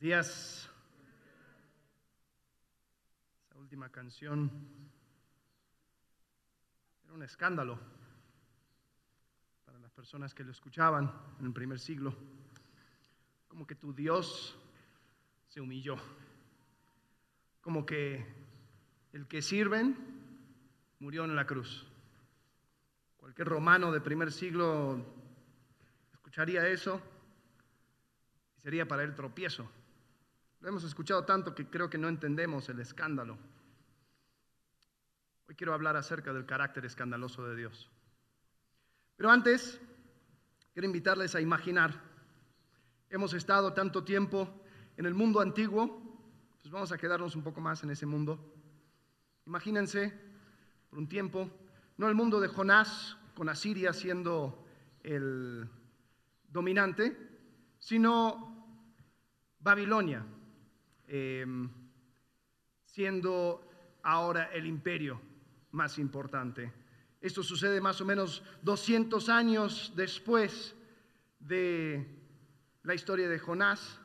días. Esa última canción era un escándalo para las personas que lo escuchaban en el primer siglo. Como que tu Dios se humilló. Como que el que sirven murió en la cruz. Cualquier romano de primer siglo escucharía eso y sería para él tropiezo. Lo hemos escuchado tanto que creo que no entendemos el escándalo. Hoy quiero hablar acerca del carácter escandaloso de Dios. Pero antes, quiero invitarles a imaginar. Hemos estado tanto tiempo en el mundo antiguo, pues vamos a quedarnos un poco más en ese mundo. Imagínense por un tiempo, no el mundo de Jonás, con Asiria siendo el dominante, sino Babilonia, Em, siendo ahora el imperio más importante. Esto sucede más o menos 200 años después de la historia de Jonás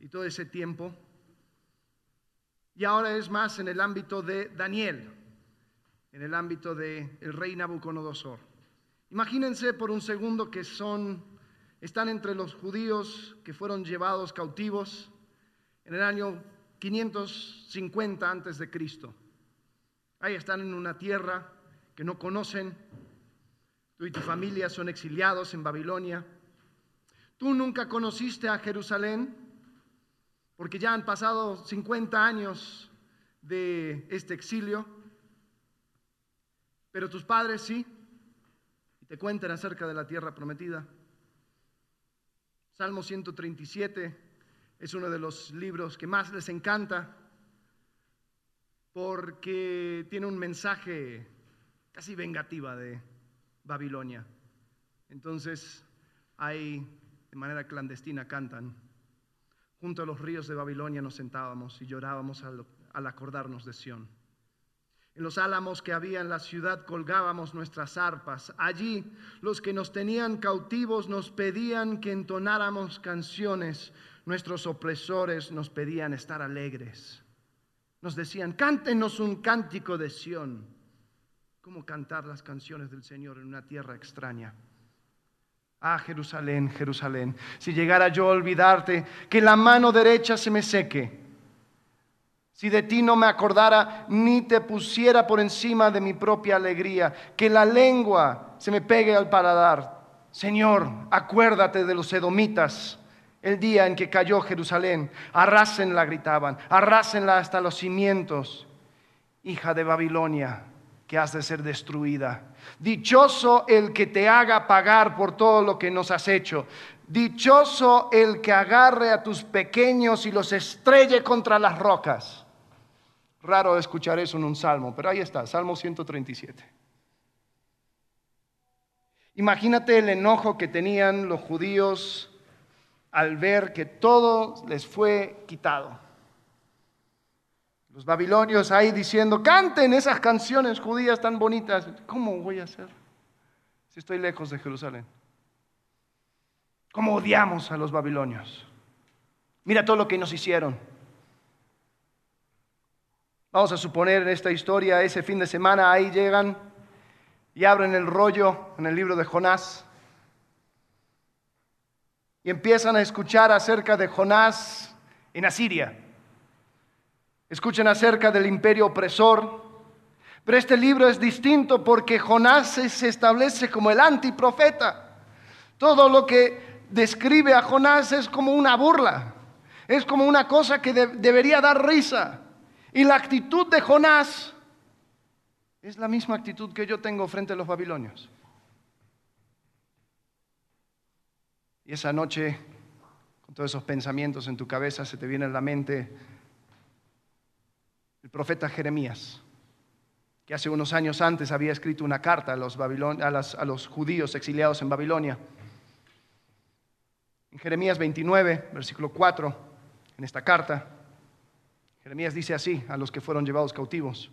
y todo ese tiempo. Y ahora es más en el ámbito de Daniel, en el ámbito del el rey Nabucodonosor. Imagínense por un segundo que son, están entre los judíos que fueron llevados cautivos en el año 550 antes de Cristo. Ahí están en una tierra que no conocen. Tú y tu familia son exiliados en Babilonia. Tú nunca conociste a Jerusalén porque ya han pasado 50 años de este exilio. Pero tus padres sí, y te cuentan acerca de la tierra prometida. Salmo 137 es uno de los libros que más les encanta porque tiene un mensaje casi vengativa de Babilonia. Entonces, ahí de manera clandestina cantan. Junto a los ríos de Babilonia nos sentábamos y llorábamos al, al acordarnos de Sión. En los álamos que había en la ciudad colgábamos nuestras arpas. Allí los que nos tenían cautivos nos pedían que entonáramos canciones. Nuestros opresores nos pedían estar alegres. Nos decían, cántenos un cántico de Sión. ¿Cómo cantar las canciones del Señor en una tierra extraña? Ah, Jerusalén, Jerusalén, si llegara yo a olvidarte, que la mano derecha se me seque. Si de ti no me acordara, ni te pusiera por encima de mi propia alegría, que la lengua se me pegue al paladar. Señor, acuérdate de los edomitas el día en que cayó Jerusalén. Arrásenla, gritaban, arrásenla hasta los cimientos. Hija de Babilonia, que has de ser destruida. Dichoso el que te haga pagar por todo lo que nos has hecho. Dichoso el que agarre a tus pequeños y los estrelle contra las rocas. Raro escuchar eso en un salmo, pero ahí está, Salmo 137. Imagínate el enojo que tenían los judíos al ver que todo les fue quitado. Los babilonios ahí diciendo, canten esas canciones judías tan bonitas. ¿Cómo voy a hacer si estoy lejos de Jerusalén? ¿Cómo odiamos a los babilonios? Mira todo lo que nos hicieron. Vamos a suponer en esta historia, ese fin de semana ahí llegan y abren el rollo en el libro de Jonás y empiezan a escuchar acerca de Jonás en Asiria. Escuchan acerca del imperio opresor. Pero este libro es distinto porque Jonás se establece como el antiprofeta. Todo lo que describe a Jonás es como una burla, es como una cosa que debería dar risa. Y la actitud de Jonás es la misma actitud que yo tengo frente a los babilonios. Y esa noche, con todos esos pensamientos en tu cabeza, se te viene a la mente el profeta Jeremías, que hace unos años antes había escrito una carta a los, a los judíos exiliados en Babilonia. En Jeremías 29, versículo 4, en esta carta, Jeremías dice así a los que fueron llevados cautivos.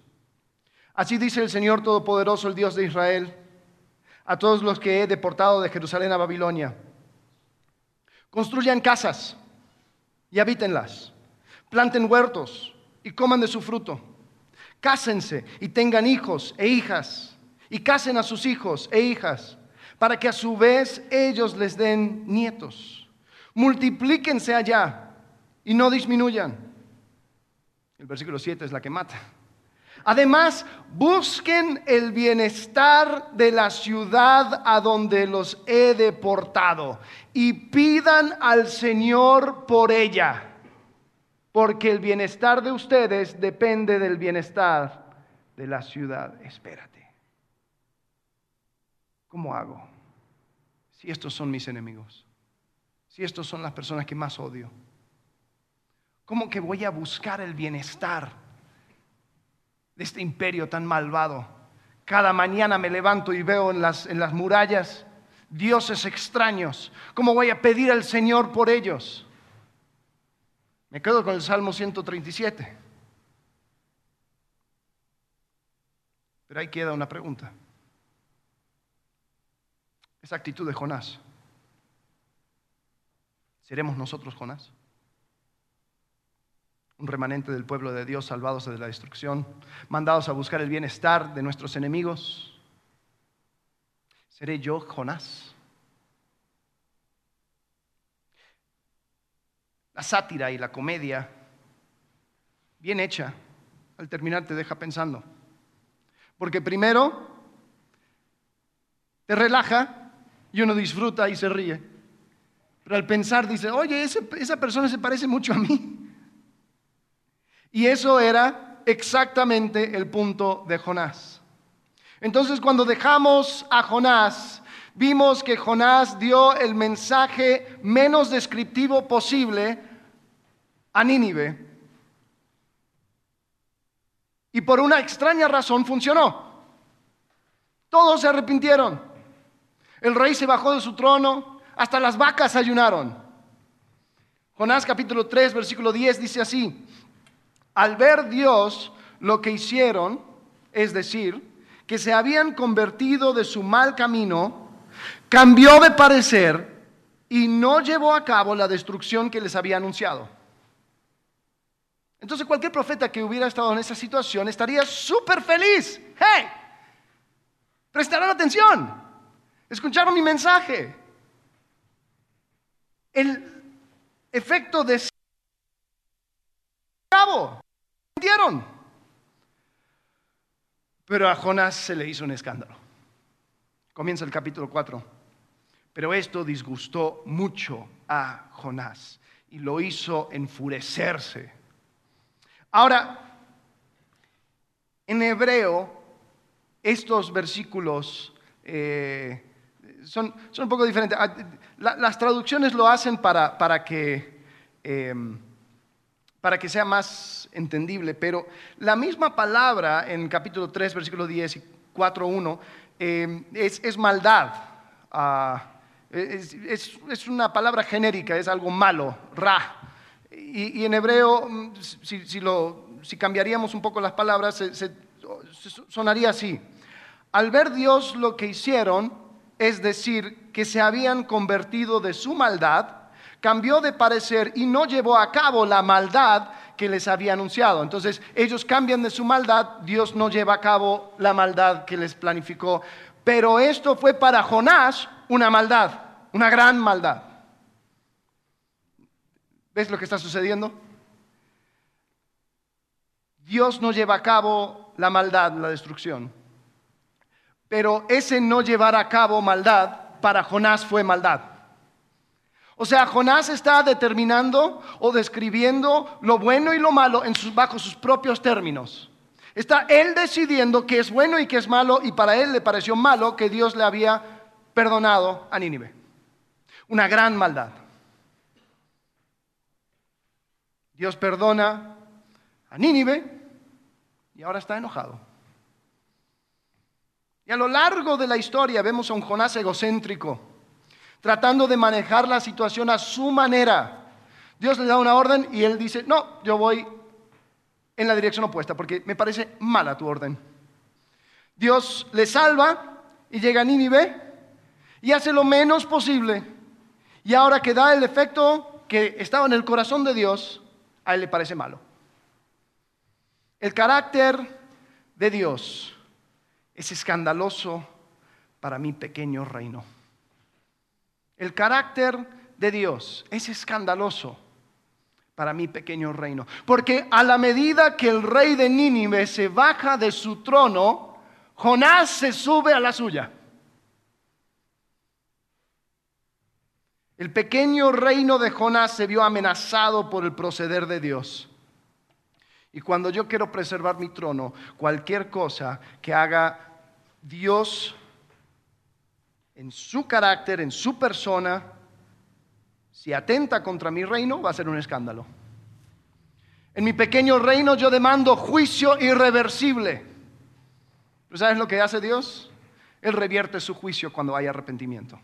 Así dice el Señor Todopoderoso, el Dios de Israel, a todos los que he deportado de Jerusalén a Babilonia Construyan casas y habítenlas. Planten huertos y coman de su fruto. Cásense y tengan hijos e hijas. Y casen a sus hijos e hijas, para que a su vez ellos les den nietos. Multiplíquense allá y no disminuyan. El versículo 7 es la que mata. Además, busquen el bienestar de la ciudad a donde los he deportado y pidan al Señor por ella, porque el bienestar de ustedes depende del bienestar de la ciudad. Espérate. ¿Cómo hago? Si estos son mis enemigos, si estos son las personas que más odio, ¿cómo que voy a buscar el bienestar? De este imperio tan malvado. Cada mañana me levanto y veo en las, en las murallas dioses extraños. ¿Cómo voy a pedir al Señor por ellos? Me quedo con el Salmo 137. Pero ahí queda una pregunta. Esa actitud de Jonás. ¿Seremos nosotros Jonás? Un remanente del pueblo de Dios salvados de la destrucción, mandados a buscar el bienestar de nuestros enemigos. ¿Seré yo Jonás? La sátira y la comedia, bien hecha, al terminar te deja pensando. Porque primero te relaja y uno disfruta y se ríe. Pero al pensar dice, oye, esa persona se parece mucho a mí. Y eso era exactamente el punto de Jonás. Entonces cuando dejamos a Jonás, vimos que Jonás dio el mensaje menos descriptivo posible a Nínive. Y por una extraña razón funcionó. Todos se arrepintieron. El rey se bajó de su trono, hasta las vacas ayunaron. Jonás capítulo 3, versículo 10 dice así, al ver Dios lo que hicieron, es decir, que se habían convertido de su mal camino, cambió de parecer y no llevó a cabo la destrucción que les había anunciado. Entonces cualquier profeta que hubiera estado en esa situación estaría súper feliz. ¡Hey! Prestarán atención. Escucharon mi mensaje. El efecto de cabo. Pero a Jonás se le hizo un escándalo. Comienza el capítulo 4. Pero esto disgustó mucho a Jonás y lo hizo enfurecerse. Ahora, en hebreo, estos versículos eh, son, un poco diferentes. Ah, las traducciones lo hacen para, para que... Em, para que sea más entendible, pero la misma palabra en capítulo 3, versículo 10 y 4.1 eh, es, maldad. Ah, es, una palabra genérica, es algo malo, ra. Y, en hebreo, mm, si, cambiaríamos un poco las palabras, sonaría así. Al ver Dios lo que hicieron, es decir, que se habían convertido de su maldad, cambió de parecer y no llevó a cabo la maldad que les había anunciado. Entonces ellos cambian de su maldad, Dios no lleva a cabo la maldad que les planificó. Pero esto fue para Jonás una maldad, una gran maldad. ¿Ves lo que está sucediendo? Dios no lleva a cabo la maldad, la destrucción. Pero ese no llevar a cabo maldad para Jonás fue maldad. O sea, Jonás está determinando o describiendo lo bueno y lo malo bajo sus propios términos. Está él decidiendo qué es bueno y qué es malo y para él le pareció malo que Dios le había perdonado a Nínive. Una gran maldad. Dios perdona a Nínive y ahora está enojado. Y a lo largo de la historia vemos a un Jonás egocéntrico tratando de manejar la situación a su manera. Dios le da una orden y él dice, no, yo voy en la dirección opuesta porque me parece mala tu orden. Dios le salva y llega a Nínive y hace lo menos posible. Y ahora que da el efecto que estaba en el corazón de Dios, a él le parece malo. El carácter de Dios es escandaloso para mi pequeño reino. El carácter de Dios es escandaloso para mi pequeño reino. Porque a la medida que el rey de Nínive se baja de su trono, Jonás se sube a la suya. El pequeño reino de Jonás se vio amenazado por el proceder de Dios. Y cuando yo quiero preservar mi trono, cualquier cosa que haga Dios en su carácter, en su persona, si atenta contra mi reino, va a ser un escándalo. En mi pequeño reino yo demando juicio irreversible. ¿Pero sabes lo que hace Dios? Él revierte su juicio cuando hay arrepentimiento.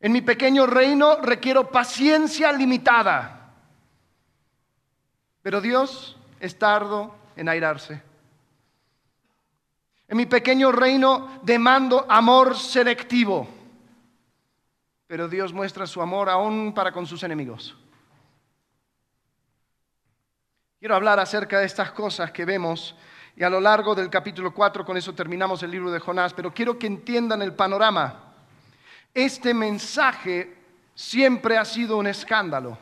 En mi pequeño reino requiero paciencia limitada. Pero Dios es tardo en airarse. En mi pequeño reino demando amor selectivo. Pero Dios muestra su amor aún para con sus enemigos. Quiero hablar acerca de estas cosas que vemos y a lo largo del capítulo 4, con eso terminamos el libro de Jonás, pero quiero que entiendan el panorama. Este mensaje siempre ha sido un escándalo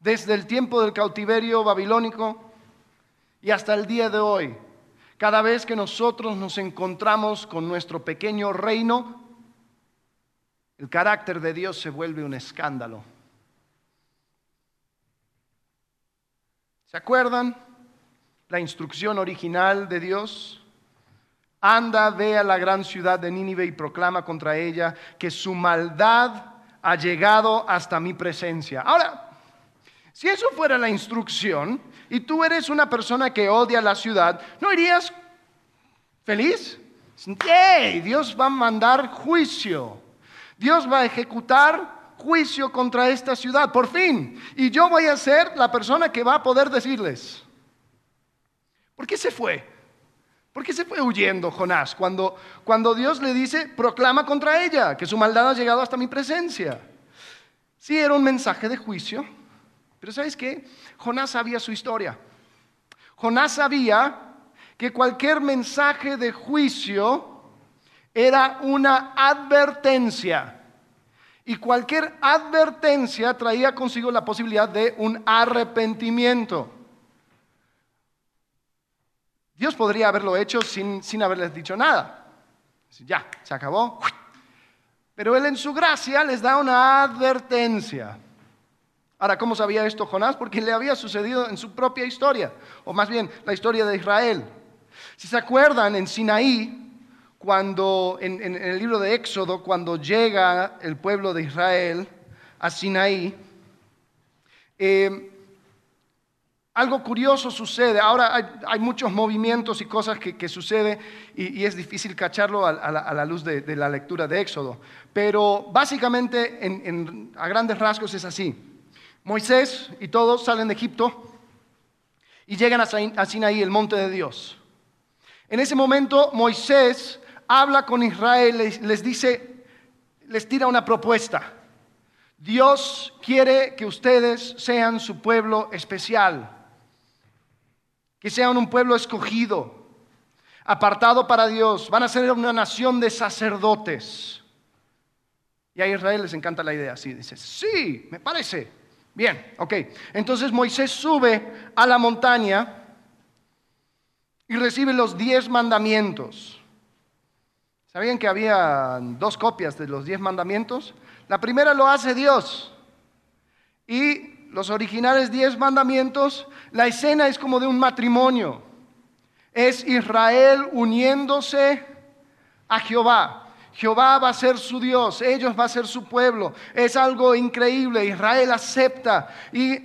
desde el tiempo del cautiverio babilónico y hasta el día de hoy. Cada vez que nosotros nos encontramos con nuestro pequeño reino, el carácter de Dios se vuelve un escándalo. ¿Se acuerdan la instrucción original de Dios? Anda, ve a la gran ciudad de Nínive y proclama contra ella que su maldad ha llegado hasta mi presencia. Ahora, si eso fuera la instrucción y tú eres una persona que odia la ciudad, ¿no irías feliz? ¡Yay! Dios va a mandar juicio. Dios va a ejecutar juicio contra esta ciudad, por fin. Y yo voy a ser la persona que va a poder decirles. ¿Por qué se fue? ¿Por qué se fue huyendo Jonás cuando, cuando Dios le dice, proclama contra ella, que su maldad ha llegado hasta mi presencia? Sí, era un mensaje de juicio, pero ¿sabes qué? Jonás sabía su historia. Jonás sabía que cualquier mensaje de juicio era una advertencia. Y cualquier advertencia traía consigo la posibilidad de un arrepentimiento. Dios podría haberlo hecho sin, sin haberles dicho nada. Ya, se acabó. Pero Él en su gracia les da una advertencia. Ahora, ¿cómo sabía esto Jonás? Porque le había sucedido en su propia historia, o más bien la historia de Israel. Si se acuerdan, en Sinaí, cuando en, el libro de Éxodo, cuando llega el pueblo de Israel a Sinaí, eh, algo curioso sucede. Ahora hay, muchos movimientos y cosas que, suceden y, es difícil cacharlo a, la, luz de, la lectura de Éxodo. Pero básicamente, a grandes rasgos, es así. Moisés y todos salen de Egipto y llegan a Sinaí, el monte de Dios. En ese momento Moisés habla con Israel, les dice, les tira una propuesta. Dios quiere que ustedes sean su pueblo especial, que sean un pueblo escogido, apartado para Dios. Van a ser una nación de sacerdotes. Y a Israel les encanta la idea, así dice, sí, me parece. Bien, ok. Entonces Moisés sube a la montaña y recibe los diez mandamientos. ¿Sabían que había dos copias de los diez mandamientos? La primera lo hace Dios. Y los originales diez mandamientos, la escena es como de un matrimonio. Es Israel uniéndose a Jehová. Jehová va a ser su Dios, ellos va a ser su pueblo. Es algo increíble. Israel acepta y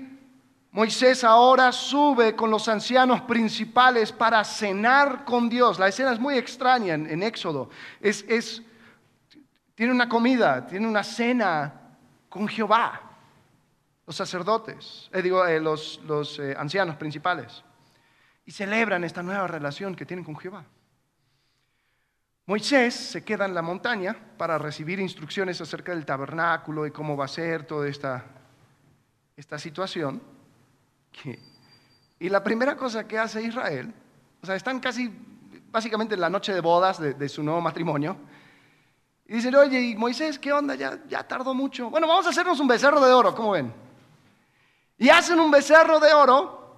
Moisés ahora sube con los ancianos principales para cenar con Dios. La escena es muy extraña en, Éxodo. Es, tiene una comida, tiene una cena con Jehová. Los sacerdotes, eh, digo, eh, los, eh, ancianos principales. Y celebran esta nueva relación que tienen con Jehová. Moisés se queda en la montaña para recibir instrucciones acerca del tabernáculo y cómo va a ser toda esta, esta situación. Y la primera cosa que hace Israel, o sea, están casi básicamente en la noche de bodas de, su nuevo matrimonio, y dicen, oye, ¿y Moisés qué onda? Ya, ya tardó mucho. Bueno, vamos a hacernos un becerro de oro, ¿cómo ven? Y hacen un becerro de oro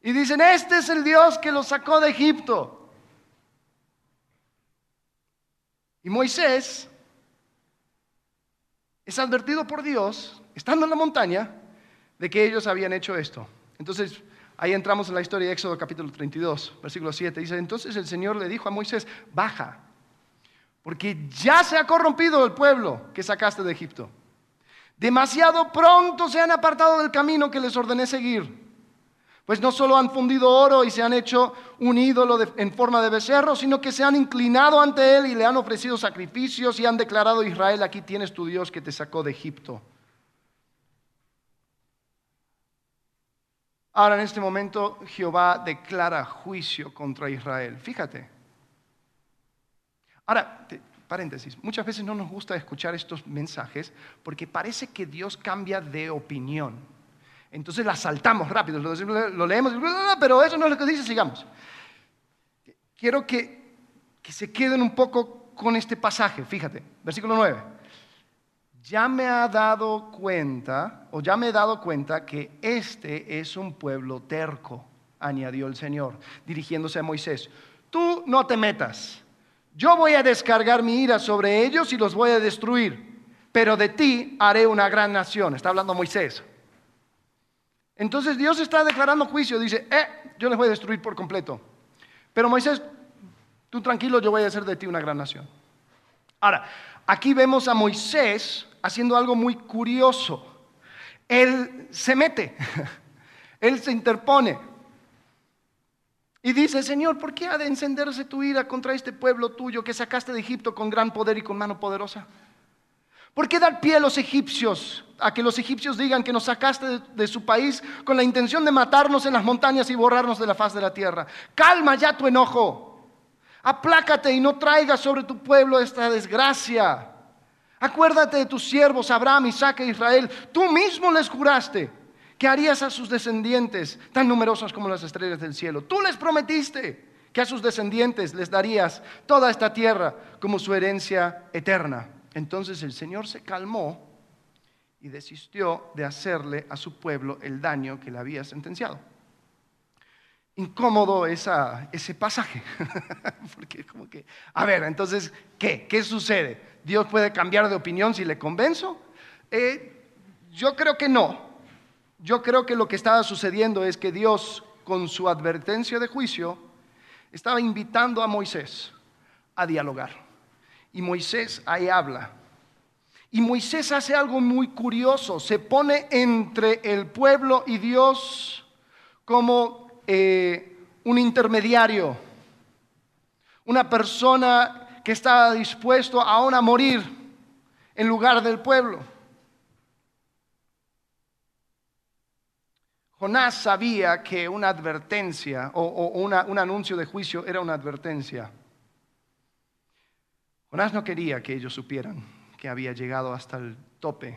y dicen, este es el Dios que los sacó de Egipto. Y Moisés es advertido por Dios, estando en la montaña, de que ellos habían hecho esto. Entonces, ahí entramos en la historia de Éxodo capítulo 32, versículo 7. Dice, entonces el Señor le dijo a Moisés, baja, porque ya se ha corrompido el pueblo que sacaste de Egipto. Demasiado pronto se han apartado del camino que les ordené seguir. Pues no solo han fundido oro y se han hecho un ídolo en forma de becerro, sino que se han inclinado ante él y le han ofrecido sacrificios y han declarado, Israel, aquí tienes tu Dios que te sacó de Egipto. Ahora en este momento Jehová declara juicio contra Israel. Fíjate. Ahora, paréntesis, muchas veces no nos gusta escuchar estos mensajes porque parece que Dios cambia de opinión. Entonces la saltamos rápido, lo, leemos, pero eso no es lo que dice, sigamos. Quiero que, que se queden un poco con este pasaje, fíjate, versículo 9. Ya me ha dado cuenta, o ya me he dado cuenta que este es un pueblo terco, añadió el Señor, dirigiéndose a Moisés. Tú no te metas, yo voy a descargar mi ira sobre ellos y los voy a destruir, pero de ti haré una gran nación. Está hablando Moisés. Entonces Dios está declarando juicio, dice, eh, yo les voy a destruir por completo. Pero Moisés, tú tranquilo, yo voy a hacer de ti una gran nación. Ahora, aquí vemos a Moisés haciendo algo muy curioso. Él se mete, él se interpone y dice, Señor, ¿por qué ha de encenderse tu ira contra este pueblo tuyo que sacaste de Egipto con gran poder y con mano poderosa? ¿Por qué dar pie a los egipcios? A que los egipcios digan que nos sacaste de, su país con la intención de matarnos en las montañas y borrarnos de la faz de la tierra. Calma ya tu enojo. Aplácate y no traigas sobre tu pueblo esta desgracia. Acuérdate de tus siervos Abraham, Isaac e Israel. Tú mismo les juraste que harías a sus descendientes tan numerosos como las estrellas del cielo. Tú les prometiste que a sus descendientes les darías toda esta tierra como su herencia eterna. Entonces el Señor se calmó y desistió de hacerle a su pueblo el daño que le había sentenciado. Incómodo ese pasaje, porque como que, a ver, entonces, ¿qué? ¿Qué sucede? ¿Dios puede cambiar de opinión si le convenzo? Eh, yo creo que no. Yo creo que lo que estaba sucediendo es que Dios, con su advertencia de juicio, estaba invitando a Moisés a dialogar. Y Moisés ahí habla. Y Moisés hace algo muy curioso, se pone entre el pueblo y Dios como eh, un intermediario, una persona que estaba dispuesto aún a morir en lugar del pueblo. Jonás sabía que una advertencia o, un anuncio de juicio era una advertencia. Jonás no quería que ellos supieran que había llegado hasta el tope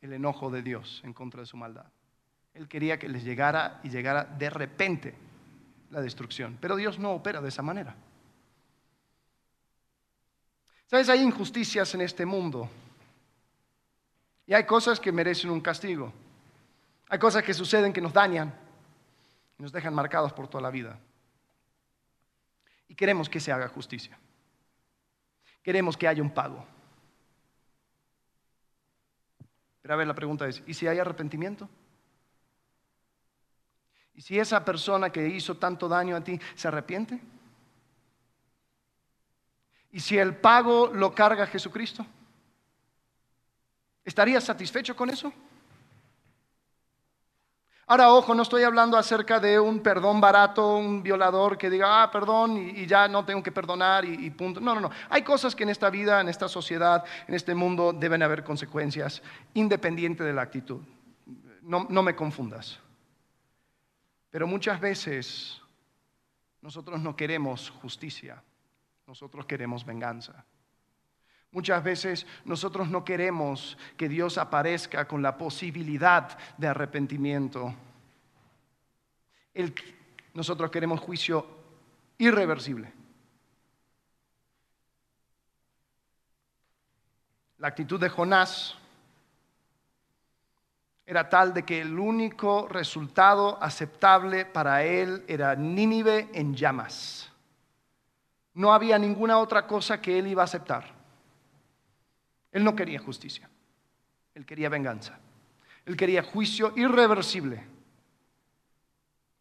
el enojo de Dios en contra de su maldad. Él quería que les llegara y llegara de repente la destrucción. Pero Dios no opera de esa manera. ¿Sabes? Hay injusticias en este mundo. Y hay cosas que merecen un castigo. Hay cosas que suceden que nos dañan y nos dejan marcados por toda la vida. Y queremos que se haga justicia queremos que haya un pago. Pero a ver, la pregunta es, ¿y si hay arrepentimiento? ¿Y si esa persona que hizo tanto daño a ti se arrepiente? ¿Y si el pago lo carga Jesucristo? ¿Estarías satisfecho con eso? Ahora, ojo, no estoy hablando acerca de un perdón barato, un violador que diga, ah, perdón, y, ya no tengo que perdonar y, punto. No, no, no. Hay cosas que en esta vida, en esta sociedad, en este mundo deben haber consecuencias, independiente de la actitud. No, no me confundas. Pero muchas veces nosotros no queremos justicia, nosotros queremos venganza. Muchas veces nosotros no queremos que Dios aparezca con la posibilidad de arrepentimiento. nosotros queremos juicio irreversible. La actitud de Jonás era tal de que el único resultado aceptable para él era Nínive en llamas. No había ninguna otra cosa que él iba a aceptar. Él no quería justicia, él quería venganza, él quería juicio irreversible.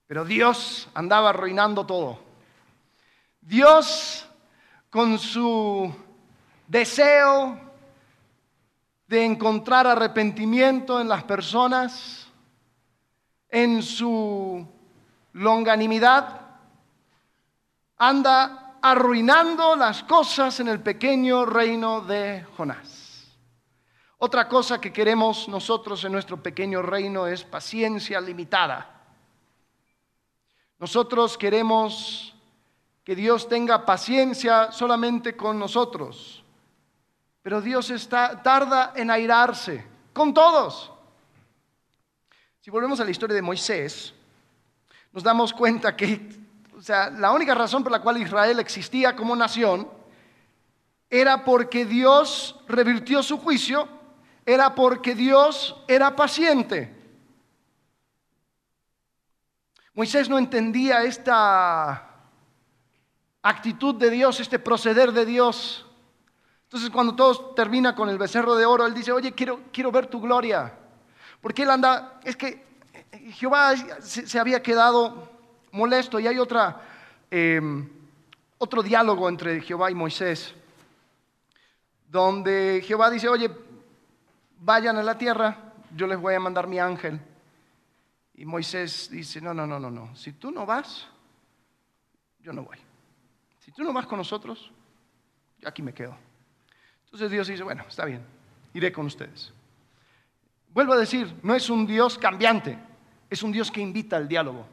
Pero Dios andaba arruinando todo. Dios, con su deseo de encontrar arrepentimiento en las personas, en su longanimidad, anda arruinando las cosas en el pequeño reino de Jonás. Otra cosa que queremos nosotros en nuestro pequeño reino es paciencia limitada. Nosotros queremos que Dios tenga paciencia solamente con nosotros pero Dios está, tarda en airarse con todos. Si volvemos a la historia de Moisés, nos damos cuenta que o sea, la única razón por la cual Israel existía como nación era porque Dios revirtió su juicio, era porque Dios era paciente. Moisés no entendía esta actitud de Dios, este proceder de Dios. Entonces cuando todo termina con el becerro de oro, él dice, oye, quiero, quiero ver tu gloria. Porque él anda, es que Jehová se, había quedado molesto y hay otra, em, otro diálogo entre Jehová y Moisés, donde Jehová dice, oye, vayan a la tierra, yo les voy a mandar mi ángel. Y Moisés dice, no, no, no, no, no, si tú no vas, yo no voy. Si tú no vas con nosotros, yo aquí me quedo. Entonces Dios dice, bueno, está bien, iré con ustedes. Vuelvo a decir, no es un Dios cambiante, es un Dios que invita al diálogo.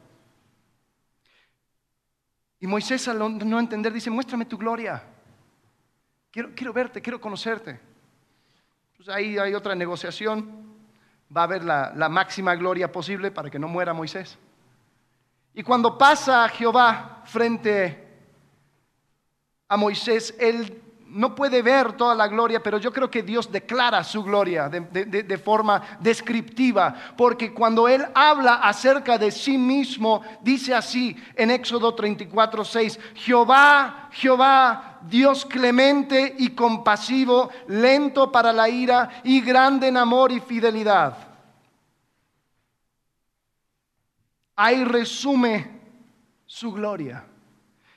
Y Moisés al no entender dice, muéstrame tu gloria. Quiero, quiero verte, quiero conocerte. Pues ahí hay otra negociación. Va a haber la, máxima gloria posible para que no muera Moisés. Y cuando pasa Jehová frente a Moisés, él no puede ver toda la gloria, pero yo creo que Dios declara su gloria de, forma descriptiva, porque cuando Él habla acerca de sí mismo, dice así en Éxodo 34, 6, Jehová, Jehová, Dios clemente y compasivo, lento para la ira y grande en amor y fidelidad. Ahí resume su gloria.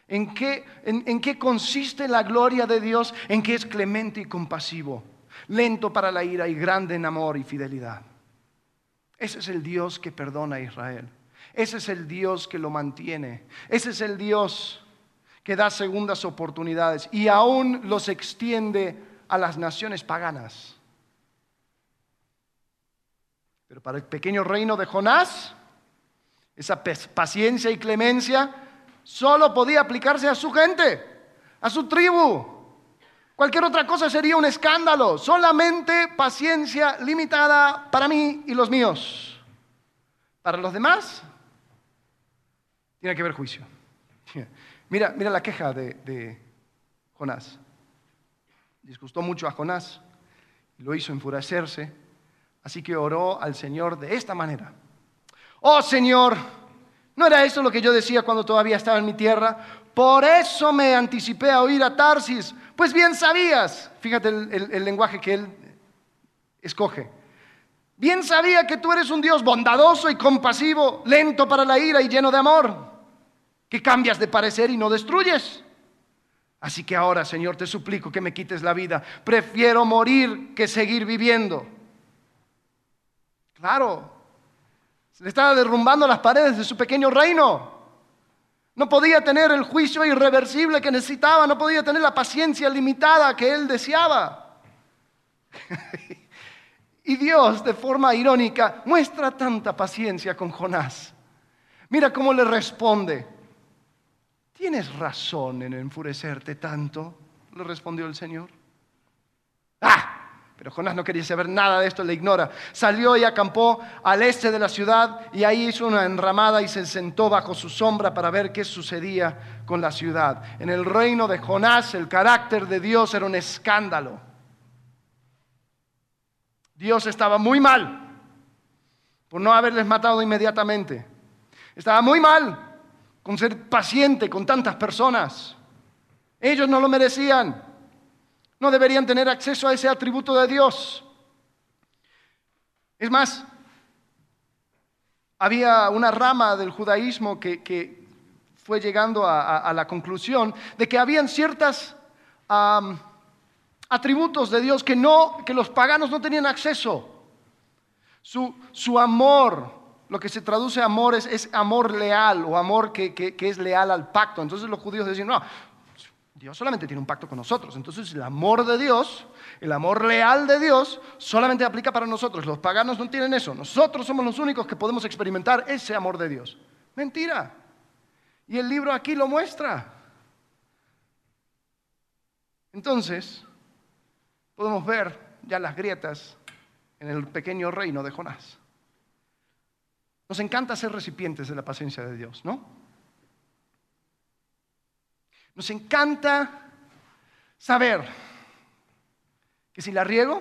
¿En qué, consiste la gloria de Dios? En que es clemente y compasivo, lento para la ira y grande en amor y fidelidad. Ese es el Dios que perdona a Israel. Ese es el Dios que lo mantiene. Ese es el Dios que da segundas oportunidades y aún los extiende a las naciones paganas. Pero para el pequeño reino de Jonás, esa paciencia y clemencia solo podía aplicarse a su gente, a su tribu. Cualquier otra cosa sería un escándalo. Solamente paciencia limitada para mí y los míos. Para los demás, tiene que haber juicio. Mira, mira la queja de, de Jonás. Disgustó mucho a Jonás y lo hizo enfurecerse. Así que oró al Señor de esta manera. Oh Señor, ¿No era eso lo que yo decía cuando todavía estaba en mi tierra? Por eso me anticipé a oír a Tarsis. Pues bien sabías, fíjate el, lenguaje que él escoge. Bien sabía que tú eres un Dios bondadoso y compasivo, lento para la ira y lleno de amor, que cambias de parecer y no destruyes. Así que ahora, Señor, te suplico que me quites la vida. Prefiero morir que seguir viviendo. Claro, le estaba derrumbando las paredes de su pequeño reino. No podía tener el juicio irreversible que necesitaba, no podía tener la paciencia limitada que él deseaba. y Dios, de forma irónica, muestra tanta paciencia con Jonás. Mira cómo le responde. Tienes razón en enfurecerte tanto, le respondió el Señor. Ah, pero Jonás no quería saber nada de esto, le ignora. Salió y acampó al este de la ciudad y ahí hizo una enramada y se sentó bajo su sombra para ver qué sucedía con la ciudad. En el reino de Jonás el carácter de Dios era un escándalo. Dios estaba muy mal por no haberles matado inmediatamente. Estaba muy mal con ser paciente con tantas personas. Ellos no lo merecían no deberían tener acceso a ese atributo de Dios. Es más, había una rama del judaísmo que, fue llegando a, la conclusión de que habían ciertos atributos de Dios que, no, que los paganos no tenían acceso. Su, amor, lo que se traduce amor es, amor leal o amor que, que, es leal al pacto. Entonces los judíos decían, no, Dios solamente tiene un pacto con nosotros. Entonces el amor de Dios, el amor leal de Dios, solamente aplica para nosotros. Los paganos no tienen eso. Nosotros somos los únicos que podemos experimentar ese amor de Dios. Mentira. Y el libro aquí lo muestra. Entonces, podemos ver ya las grietas en el pequeño reino de Jonás. Nos encanta ser recipientes de la paciencia de Dios, ¿no? Nos encanta saber que si la riego,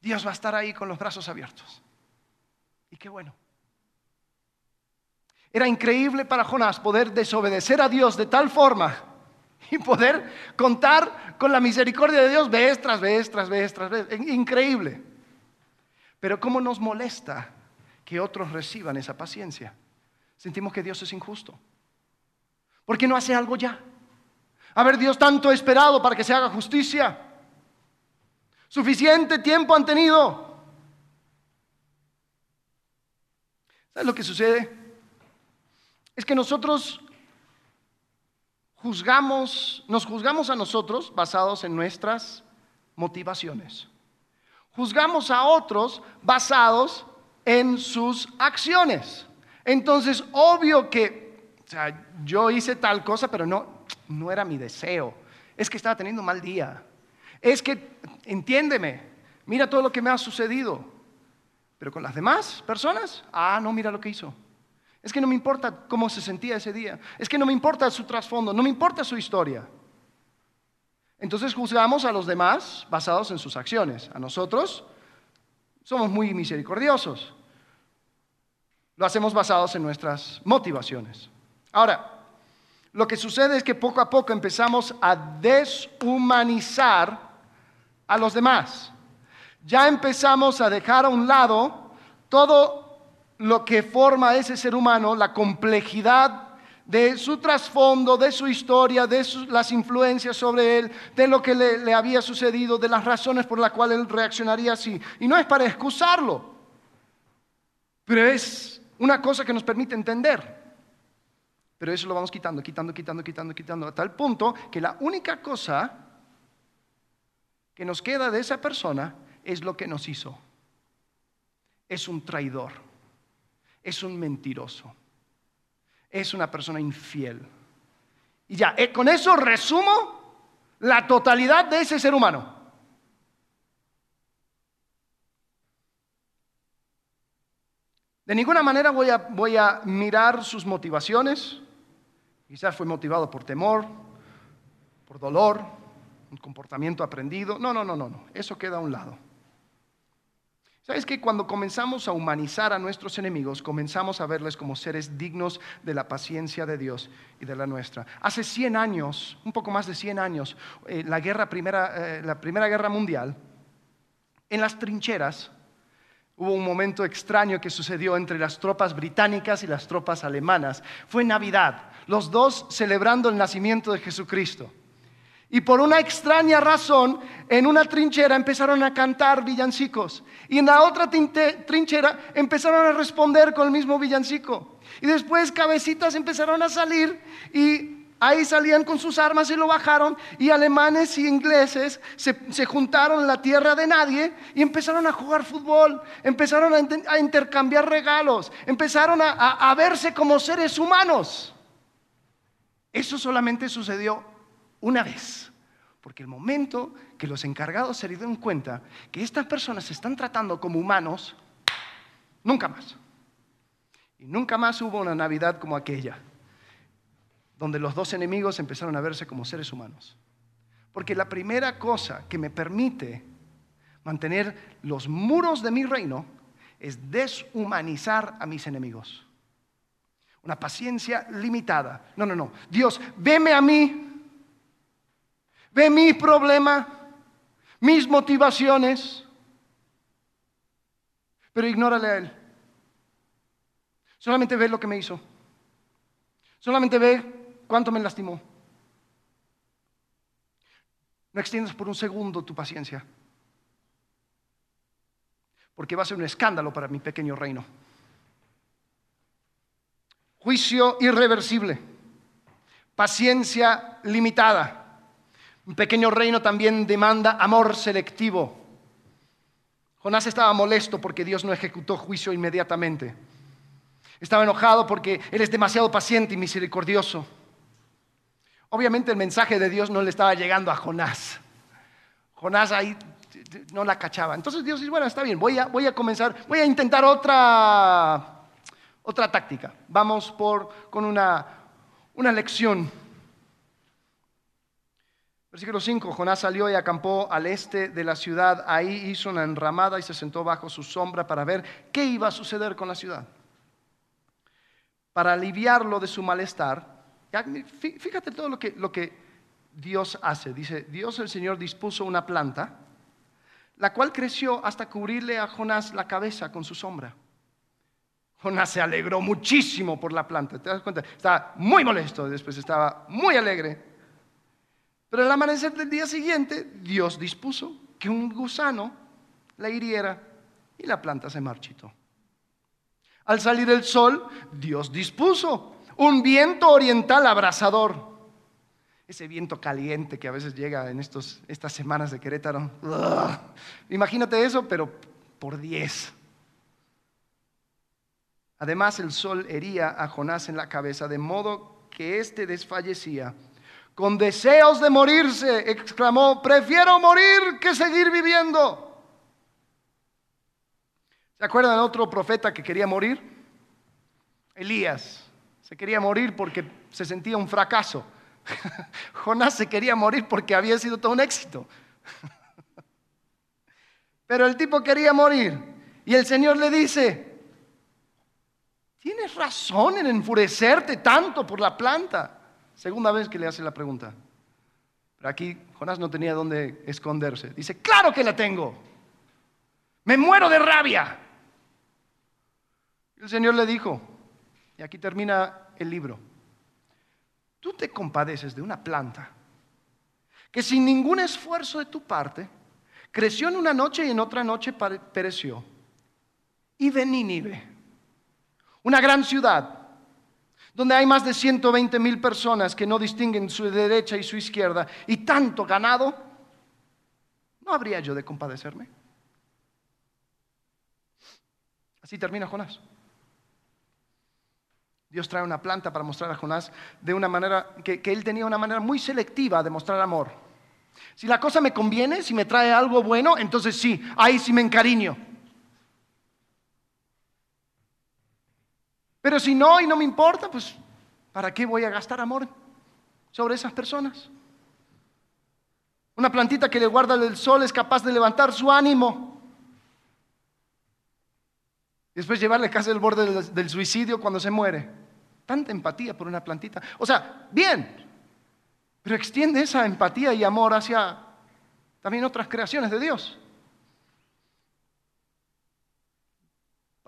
Dios va a estar ahí con los brazos abiertos. Y qué bueno. Era increíble para Jonás poder desobedecer a Dios de tal forma y poder contar con la misericordia de Dios vez tras vez, tras vez, tras vez. Increíble. Pero ¿cómo nos molesta que otros reciban esa paciencia? Sentimos que Dios es injusto. ¿Por qué no hace algo ya? A ver, Dios tanto esperado para que se haga justicia. Suficiente tiempo han tenido. ¿Sabes lo que sucede? Es que nosotros juzgamos, nos juzgamos a nosotros basados en nuestras motivaciones. Juzgamos a otros basados en sus acciones. Entonces, obvio que o sea, yo hice tal cosa, pero no, no era mi deseo. Es que estaba teniendo un mal día. Es que, entiéndeme, mira todo lo que me ha sucedido. Pero con las demás personas, ah, no, mira lo que hizo. Es que no me importa cómo se sentía ese día. Es que no me importa su trasfondo, no me importa su historia. Entonces juzgamos a los demás basados en sus acciones. A nosotros somos muy misericordiosos. Lo hacemos basados en nuestras motivaciones. Ahora, lo que sucede es que poco a poco empezamos a deshumanizar a los demás. Ya empezamos a dejar a un lado todo lo que forma ese ser humano, la complejidad de su trasfondo, de su historia, de las influencias sobre él, de lo que le, le había sucedido, de las razones por las cuales él reaccionaría así. Y no es para excusarlo, pero es una cosa que nos permite entender. Pero eso lo vamos quitando, quitando, quitando, quitando, quitando, a tal punto que la única cosa que nos queda de esa persona es lo que nos hizo. Es un traidor, es un mentiroso, es una persona infiel. Y ya, eh, con eso resumo la totalidad de ese ser humano. De ninguna manera voy a, voy a mirar sus motivaciones, Quizás fue motivado por temor, por dolor, un comportamiento aprendido. No, no, no, no, no. Eso queda a un lado. ¿Sabes que cuando comenzamos a humanizar a nuestros enemigos, comenzamos a verles como seres dignos de la paciencia de Dios y de la nuestra? Hace 100 años, un poco más de 100 años, eh, la, guerra primera, eh, la Primera Guerra Mundial, en las trincheras, hubo un momento extraño que sucedió entre las tropas británicas y las tropas alemanas. Fue Navidad los dos celebrando el nacimiento de Jesucristo. Y por una extraña razón, en una trinchera empezaron a cantar villancicos. Y en la otra trinchera empezaron a responder con el mismo villancico. Y después cabecitas empezaron a salir y ahí salían con sus armas y lo bajaron. Y alemanes y ingleses se, juntaron en la tierra de nadie y empezaron a jugar fútbol. Empezaron a, intercambiar regalos. Empezaron a verse como seres humanos. Eso solamente sucedió una vez. Porque el momento que los encargados se dieron cuenta que estas personas se están tratando como humanos, nunca más. Y nunca más hubo una Navidad como aquella, donde los dos enemigos empezaron a verse como seres humanos. Porque la primera cosa que me permite mantener los muros de mi reino es deshumanizar a mis enemigos. Una paciencia limitada. No, no, no. Dios, veme a mí. Ve mi problema, mis motivaciones, pero ignórale a Él. Solamente ve lo que me hizo. Solamente ve cuánto me lastimó. No extiendas por un segundo tu paciencia, porque va a ser un escándalo para mi pequeño reino. Juicio irreversible, paciencia limitada. Un pequeño reino también demanda amor selectivo. Jonás estaba molesto porque Dios no ejecutó juicio inmediatamente. Estaba enojado porque Él es demasiado paciente y misericordioso. Obviamente el mensaje de Dios no le estaba llegando a Jonás. Jonás ahí no la cachaba. Entonces Dios dice, bueno, está bien, voy a, voy a comenzar, voy a intentar otra, otra táctica. Vamos por, con una, una lección Versículo 5, Jonás salió y acampó al este de la ciudad, ahí hizo una enramada y se sentó bajo su sombra para ver qué iba a suceder con la ciudad. Para aliviarlo de su malestar, fíjate todo lo que, Dios hace. Dice, Dios el Señor dispuso una planta, la cual creció hasta cubrirle a Jonás la cabeza con su sombra. Jonás se alegró muchísimo por la planta, ¿te das cuenta? Estaba muy molesto, después estaba muy alegre pero al amanecer del día siguiente, Dios dispuso que un gusano la hiriera y la planta se marchitó. Al salir el sol, Dios dispuso un viento oriental abrasador. Ese viento caliente que a veces llega en estos, estas semanas de Querétaro. Imagínate eso, pero por diez. Además, el sol hería a Jonás en la cabeza, de modo que éste desfallecía con deseos de morirse, exclamó, prefiero morir que seguir viviendo. ¿Se acuerdan de otro profeta que quería morir? Elías. Se quería morir porque se sentía un fracaso. Jonás se quería morir porque había sido todo un éxito. Pero el tipo quería morir. Y el Señor le dice, tienes razón en enfurecerte tanto por la planta. Segunda vez que le hace la pregunta. Pero aquí Jonás no tenía dónde esconderse. Dice, claro que la tengo. Me muero de rabia. El Señor le dijo, y aquí termina el libro, tú te compadeces de una planta que sin ningún esfuerzo de tu parte creció en una noche y en otra noche pereció. Y de Nínive, una gran ciudad donde hay más de 120 mil personas que no distinguen su derecha y su izquierda, y tanto ganado, ¿no habría yo de compadecerme? Así termina Jonás. Dios trae una planta para mostrar a Jonás de una manera que, que, él tenía una manera muy selectiva de mostrar amor. Si la cosa me conviene, si me trae algo bueno, entonces sí, ahí sí me encariño. Pero si no y no me importa, pues ¿para qué voy a gastar amor sobre esas personas? Una plantita que le guarda el sol es capaz de levantar su ánimo. Y después llevarle casi al borde del, del suicidio cuando se muere. Tanta empatía por una plantita. O sea, bien, pero extiende esa empatía y amor hacia también otras creaciones de Dios.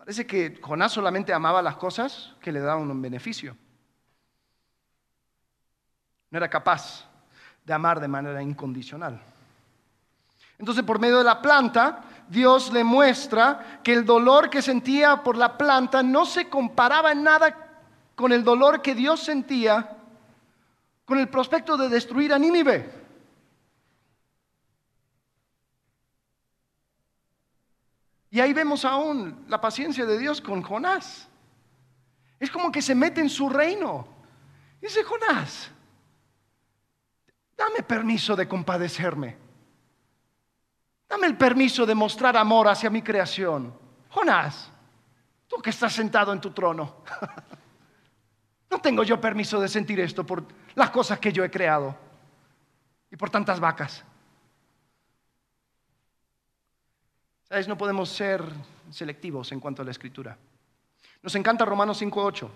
Parece que Jonás solamente amaba las cosas que le daban un beneficio. No era capaz de amar de manera incondicional. Entonces, por medio de la planta, Dios le muestra que el dolor que sentía por la planta no se comparaba en nada con el dolor que Dios sentía con el prospecto de destruir a Nínive. Y ahí vemos aún la paciencia de Dios con Jonás. Es como que se mete en su reino. dice, Jonás, Dame permiso de compadecerme. Dame el permiso de mostrar amor hacia mi creación. Jonás, tú que estás sentado en tu trono. No tengo yo permiso de sentir esto por las cosas que yo he creado y por tantas vacas. No podemos ser selectivos en cuanto a la escritura. Nos encanta Romanos 5.8.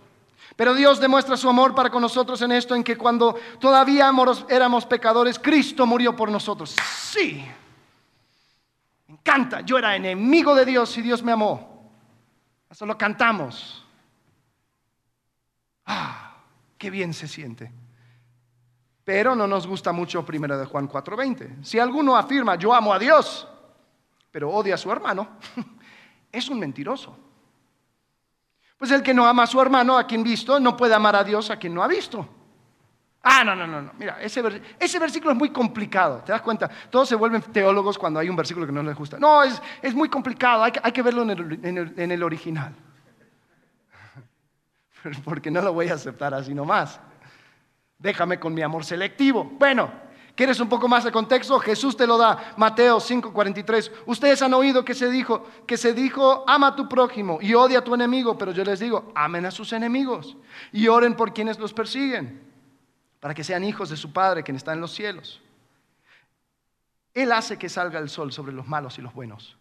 Pero Dios demuestra su amor para con nosotros en esto, en que cuando todavía éramos pecadores, Cristo murió por nosotros. Sí, me encanta. Yo era enemigo de Dios y Dios me amó. Hasta lo cantamos. Ah, qué bien se siente. Pero no nos gusta mucho primero de Juan 4:20. Si alguno afirma, yo amo a Dios, pero odia a su hermano, es un mentiroso. Pues el que no ama a su hermano, a quien visto, no puede amar a Dios a quien no ha visto. Ah, no, no, no, no. Mira, ese, versículo es muy complicado. ¿Te das cuenta? Todos se vuelven teólogos cuando hay un versículo que no les gusta. No, es, muy complicado. Hay que, verlo en el, original. Porque no lo voy a aceptar así nomás. Déjame con mi amor selectivo. Bueno, ¿Quieres un poco más de contexto? Jesús te lo da. Mateo 5:43. Ustedes han oído que se dijo, que se dijo, ama a tu prójimo y odia a tu enemigo, pero yo les digo, amen a sus enemigos y oren por quienes los persiguen, para que sean hijos de su Padre que está en los cielos. Él hace que salga el sol sobre los malos y los buenos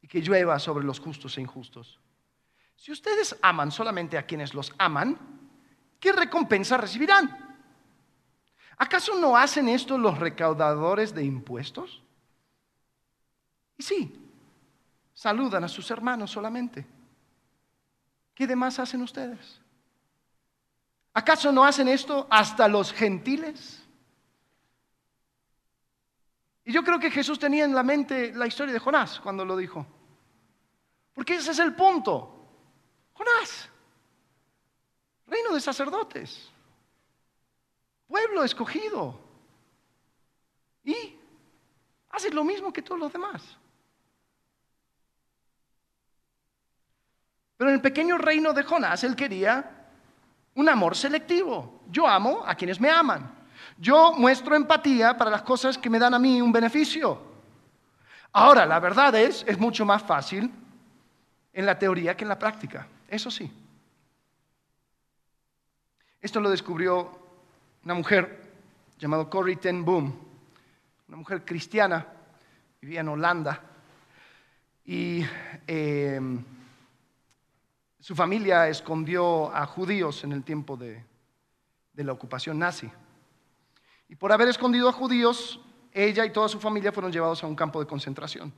y que llueva sobre los justos e injustos. Si ustedes aman solamente a quienes los aman, ¿qué recompensa recibirán? ¿Acaso no hacen esto los recaudadores de impuestos? Y sí, saludan a sus hermanos solamente. ¿Qué demás hacen ustedes? ¿Acaso no hacen esto hasta los gentiles? Y yo creo que Jesús tenía en la mente la historia de Jonás cuando lo dijo. Porque ese es el punto. Jonás, reino de sacerdotes pueblo escogido. Y hace lo mismo que todos los demás. Pero en el pequeño reino de Jonás, él quería un amor selectivo. Yo amo a quienes me aman. Yo muestro empatía para las cosas que me dan a mí un beneficio. Ahora, la verdad es, es mucho más fácil en la teoría que en la práctica. Eso sí. Esto lo descubrió una mujer llamada Corrie ten Boom, una mujer cristiana, vivía en Holanda, y em, su familia escondió a judíos en el tiempo de, de la ocupación nazi. Y por haber escondido a judíos, ella y toda su familia fueron llevados a un campo de concentración.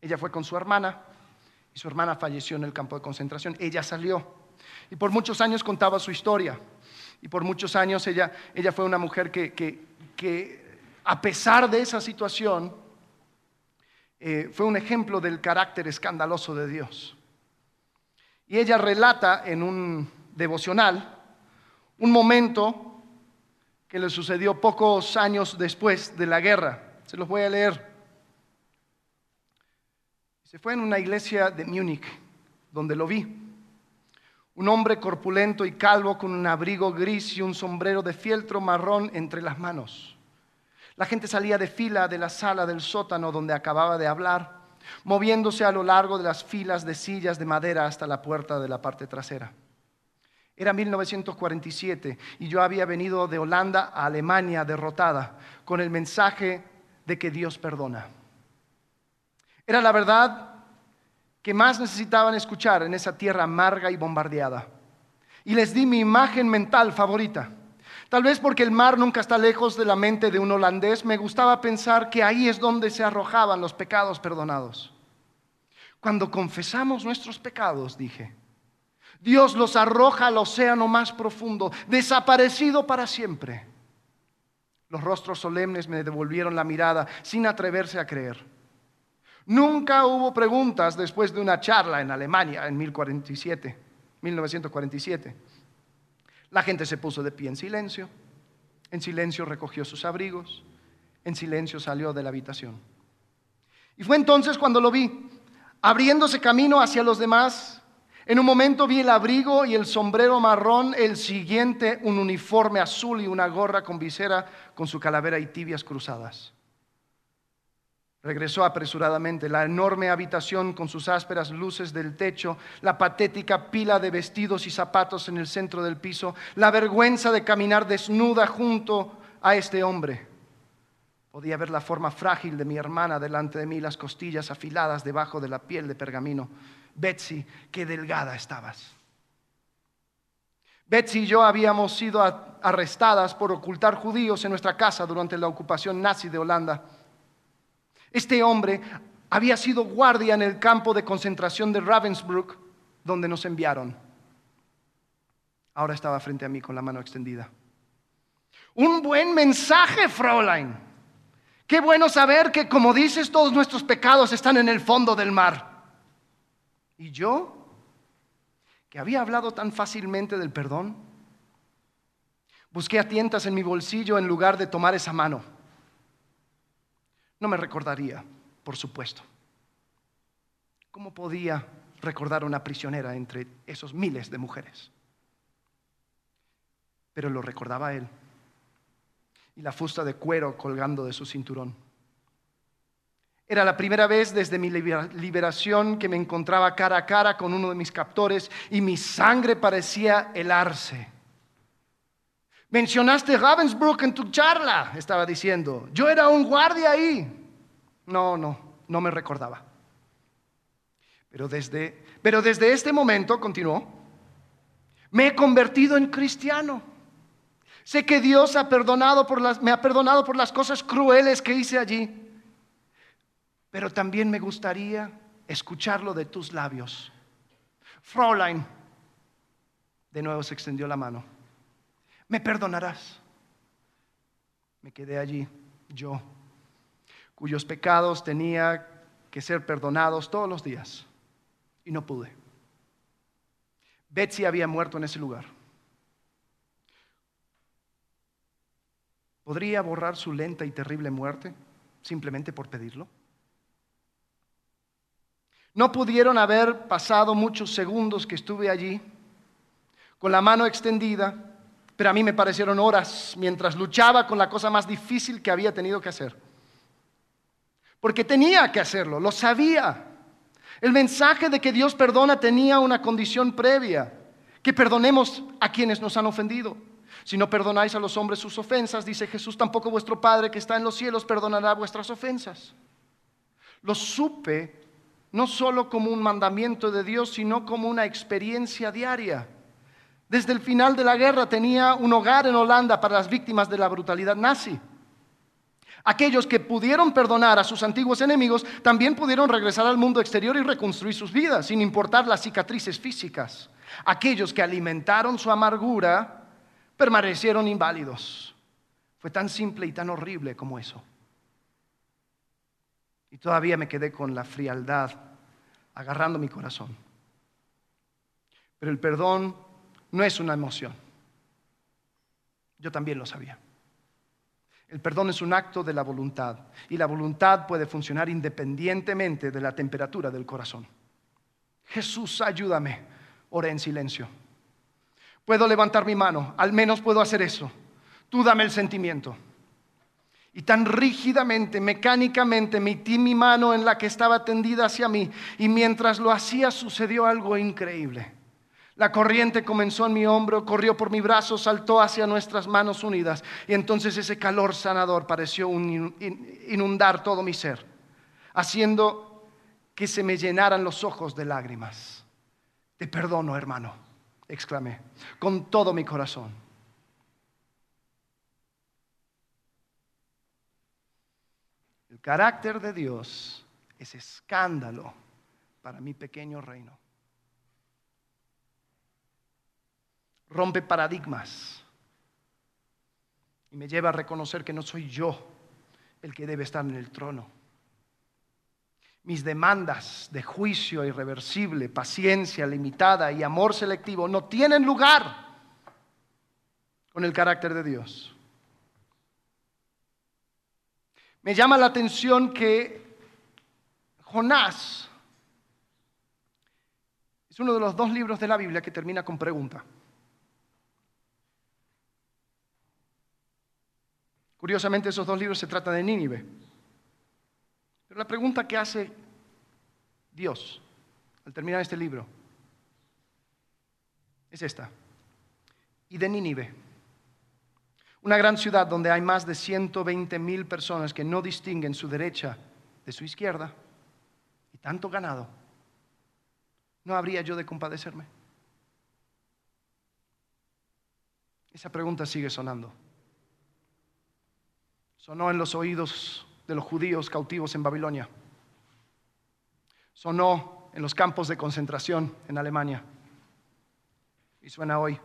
Ella fue con su hermana y su hermana falleció en el campo de concentración. Ella salió y por muchos años contaba su historia. Y por muchos años ella, ella fue una mujer que, que, a pesar de esa situación, eh, fue un ejemplo del carácter escandaloso de Dios. Y ella relata en un devocional un momento que le sucedió pocos años después de la guerra. Se los voy a leer. Se fue en una iglesia de Múnich, donde lo vi. Un hombre corpulento y calvo con un abrigo gris y un sombrero de fieltro marrón entre las manos. La gente salía de fila de la sala del sótano donde acababa de hablar, moviéndose a lo largo de las filas de sillas de madera hasta la puerta de la parte trasera. Era 1947 y yo había venido de Holanda a Alemania derrotada con el mensaje de que Dios perdona. Era la verdad que más necesitaban escuchar en esa tierra amarga y bombardeada. Y les di mi imagen mental favorita. Tal vez porque el mar nunca está lejos de la mente de un holandés, me gustaba pensar que ahí es donde se arrojaban los pecados perdonados. Cuando confesamos nuestros pecados, dije, Dios los arroja al océano más profundo, desaparecido para siempre. Los rostros solemnes me devolvieron la mirada sin atreverse a creer. Nunca hubo preguntas después de una charla en Alemania en 1947. La gente se puso de pie en silencio, en silencio recogió sus abrigos, en silencio salió de la habitación. Y fue entonces cuando lo vi, abriéndose camino hacia los demás, En un momento vi el abrigo y el sombrero marrón, el siguiente un uniforme azul y una gorra con visera con su calavera y tibias cruzadas. Regresó apresuradamente. La enorme habitación con sus ásperas luces del techo, la patética pila de vestidos y zapatos en el centro del piso, la vergüenza de caminar desnuda junto a este hombre. Podía ver la forma frágil de mi hermana delante de mí, las costillas afiladas debajo de la piel de pergamino. Betsy, qué delgada estabas. Betsy y yo habíamos sido arrestadas por ocultar judíos en nuestra casa durante la ocupación nazi de Holanda. Este hombre había sido guardia en el campo de concentración de Ravensbrück, donde nos enviaron. Ahora estaba frente a mí con la mano extendida. Un buen mensaje, Fräulein. Qué bueno saber que, como dices, todos nuestros pecados están en el fondo del mar. Y yo, que había hablado tan fácilmente del perdón, busqué a tientas en mi bolsillo en lugar de tomar esa mano. No me recordaría, por supuesto. ¿Cómo podía recordar a una prisionera entre esos miles de mujeres? Pero lo recordaba él. Y la fusta de cuero colgando de su cinturón. Era la primera vez desde mi liberación que me encontraba cara a cara con uno de mis captores y mi sangre parecía helarse. Mencionaste Ravensbrück en tu charla, estaba diciendo. Yo era un guardia ahí. No, no, no me recordaba. Pero desde, pero desde este momento, continuó, me he convertido en cristiano. Sé que Dios me ha perdonado por las cosas crueles que hice allí pero también me gustaría escucharlo de tus labios. Fräulein, de nuevo se extendió la mano. ¿Me perdonarás? Me quedé allí, yo, cuyos pecados tenía que ser perdonados todos los días, y no pude. Betsy había muerto en ese lugar. ¿Podría borrar su lenta y terrible muerte simplemente por pedirlo? No pudieron haber pasado muchos segundos que estuve allí con la mano extendida, pero a mí me parecieron horas mientras luchaba con la cosa más difícil que había tenido que hacer. Porque tenía que hacerlo, lo sabía. El mensaje de que Dios perdona tenía una condición previa, que perdonemos a quienes nos han ofendido. Si no perdonáis a los hombres sus ofensas, dice Jesús, tampoco vuestro Padre que está en los cielos perdonará vuestras ofensas. Lo supe no solo como un mandamiento de Dios, sino como una experiencia diaria. Desde el final de la guerra tenía un hogar en Holanda para las víctimas de la brutalidad nazi. Aquellos que pudieron perdonar a sus antiguos enemigos también pudieron regresar al mundo exterior y reconstruir sus vidas, sin importar las cicatrices físicas. Aquellos que alimentaron su amargura permanecieron inválidos. Fue tan simple y tan horrible como eso. Y todavía me quedé con la frialdad agarrando mi corazón. Pero el perdón no es una emoción. Yo también lo sabía. El perdón es un acto de la voluntad y la voluntad puede funcionar independientemente de la temperatura del corazón. Jesús, ayúdame. Oré en silencio. Puedo levantar mi mano, al menos puedo hacer eso. Tú dame el sentimiento. Y tan rígidamente, mecánicamente, metí mi mano en la que estaba tendida hacia mí. Y mientras lo hacía sucedió algo increíble. La corriente comenzó en mi hombro, corrió por mi brazo, saltó hacia nuestras manos unidas. Y entonces ese calor sanador pareció inundar todo mi ser, haciendo que se me llenaran los ojos de lágrimas. Te perdono, hermano, exclamé, con todo mi corazón. El carácter de Dios es escándalo para mi pequeño reino. Rompe paradigmas y me lleva a reconocer que no soy yo el que debe estar en el trono. Mis demandas de juicio irreversible, paciencia limitada y amor selectivo no tienen lugar con el carácter de Dios. Me llama la atención que Jonás Es uno de los dos libros de la Biblia que termina con pregunta. Curiosamente, esos dos libros se tratan de Nínive. Pero la pregunta que hace Dios al terminar este libro es esta. ¿Y de Nínive? Una gran ciudad donde hay más de 120 mil personas que no distinguen su derecha de su izquierda y tanto ganado. ¿No habría yo de compadecerme? Esa pregunta sigue sonando. Sonó en los oídos de los judíos cautivos en Babilonia. Sonó en los campos de concentración en Alemania. Y suena hoy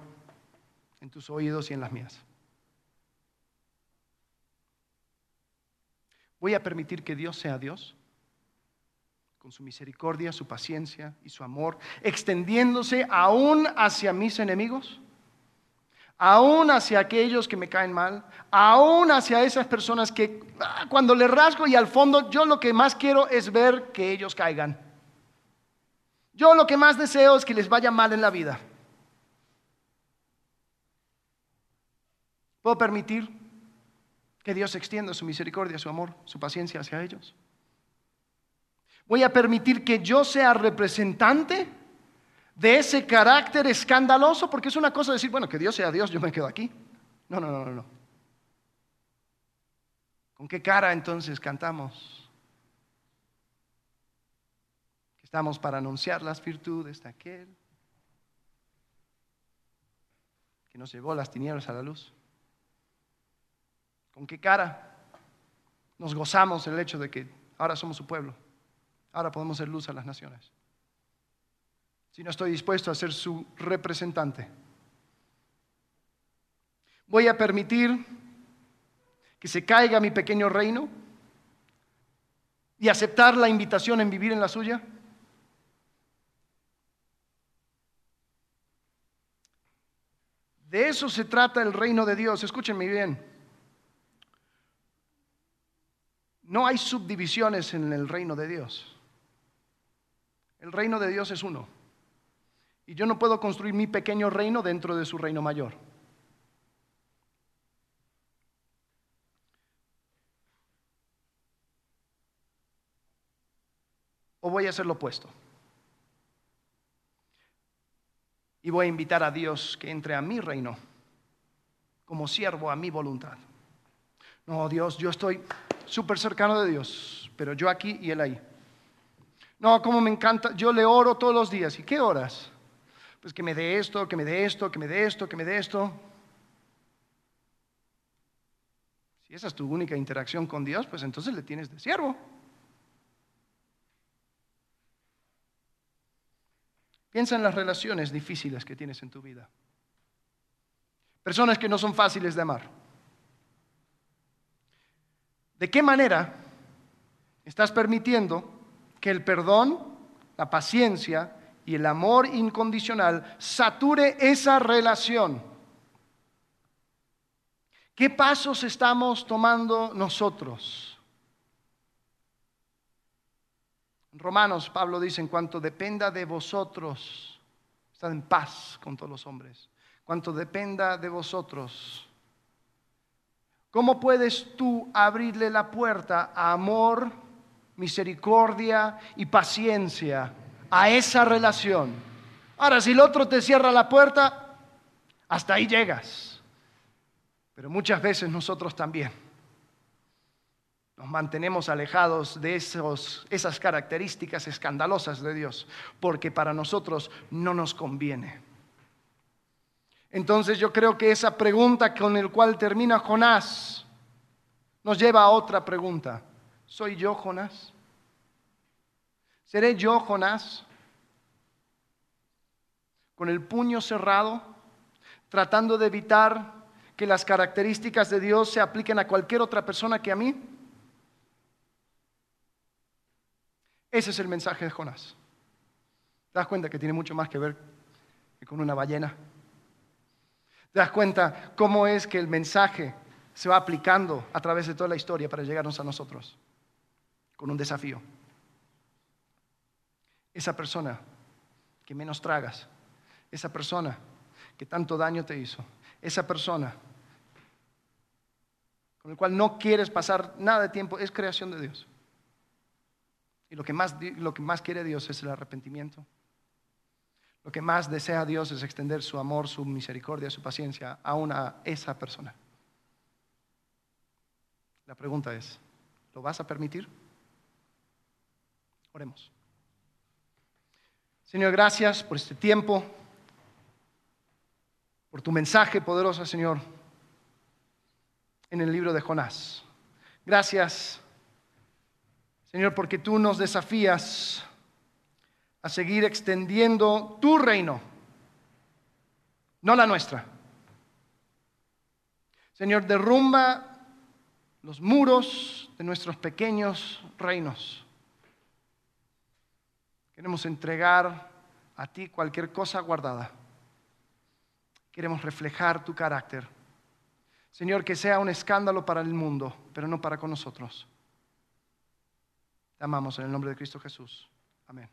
en tus oídos y en las mías. ¿Voy a permitir que Dios sea Dios? Con su misericordia, su paciencia y su amor, extendiéndose aún hacia mis enemigos, aún hacia aquellos que me caen mal, aún hacia esas personas que ah, cuando le rasgo y al fondo yo lo que más quiero es ver que ellos caigan. Yo lo que más deseo es que les vaya mal en la vida. ¿Puedo permitir que Dios extienda su misericordia, su amor, su paciencia hacia ellos. Voy a permitir que yo sea representante de ese carácter escandaloso, porque es una cosa decir, bueno, que Dios sea Dios, yo me quedo aquí. No, no, no, no, no. ¿Con qué cara entonces cantamos? Estamos para anunciar las virtudes de aquel que nos llevó las tinieblas a la luz. ¿Con qué cara nos gozamos el hecho de que ahora somos su pueblo? Ahora podemos ser luz a las naciones. Si no estoy dispuesto a ser su representante, voy a permitir que se caiga mi pequeño reino y aceptar la invitación en vivir en la suya. De eso se trata el reino de Dios. Escúchenme bien. No hay subdivisiones en el reino de Dios. El reino de Dios es uno. Y yo no puedo construir mi pequeño reino dentro de su reino mayor. O voy a hacer lo opuesto. Y voy a invitar a Dios que entre a mi reino como siervo a mi voluntad. No, Dios, yo estoy súper cercano de Dios, pero yo aquí y él ahí. No, como me encanta, yo le oro todos los días. ¿Y qué horas? Pues que me dé esto, que me dé esto, que me dé esto, que me dé esto. Si esa es tu única interacción con Dios, pues entonces le tienes de siervo. Piensa en las relaciones difíciles que tienes en tu vida. Personas que no son fáciles de amar. ¿De qué manera estás permitiendo que el perdón, la paciencia y el amor incondicional sature esa relación? ¿Qué pasos estamos tomando nosotros? En Romanos, Pablo dice, en cuanto dependa de vosotros, estad en paz con todos los hombres. Cuanto dependa de vosotros, ¿Cómo puedes tú abrirle la puerta a amor, misericordia y paciencia a esa relación? Ahora, si el otro te cierra la puerta, hasta ahí llegas. Pero muchas veces nosotros también nos mantenemos alejados de esos, esas características escandalosas de Dios, porque para nosotros no nos conviene. Entonces yo creo que esa pregunta con la cual termina Jonás nos lleva a otra pregunta. ¿Soy yo Jonás? ¿Seré yo Jonás? Con el puño cerrado, tratando de evitar que las características de Dios se apliquen a cualquier otra persona que a mí. Ese es el mensaje de Jonás. ¿Te das cuenta que tiene mucho más que ver que con una ballena? ¿Te das cuenta cómo es que el mensaje se va aplicando a través de toda la historia para llegarnos a nosotros? Con un desafío. Esa persona que menos tragas, esa persona que tanto daño te hizo, esa persona con el cual no quieres pasar nada de tiempo, es creación de Dios. Y lo que más, lo que más quiere Dios es el arrepentimiento. Lo que más desea Dios es extender su amor, su misericordia, su paciencia aún a esa persona. La pregunta es, ¿lo vas a permitir? Oremos. Señor, gracias por este tiempo, por tu mensaje poderoso, Señor, en el libro de Jonás. Gracias, Señor, porque tú nos desafías a seguir extendiendo tu reino, no la nuestra. Señor, derrumba los muros de nuestros pequeños reinos. Queremos entregar a ti cualquier cosa guardada. Queremos reflejar tu carácter. Señor, que sea un escándalo para el mundo, pero no para con nosotros. Te amamos en el nombre de Cristo Jesús. Amén.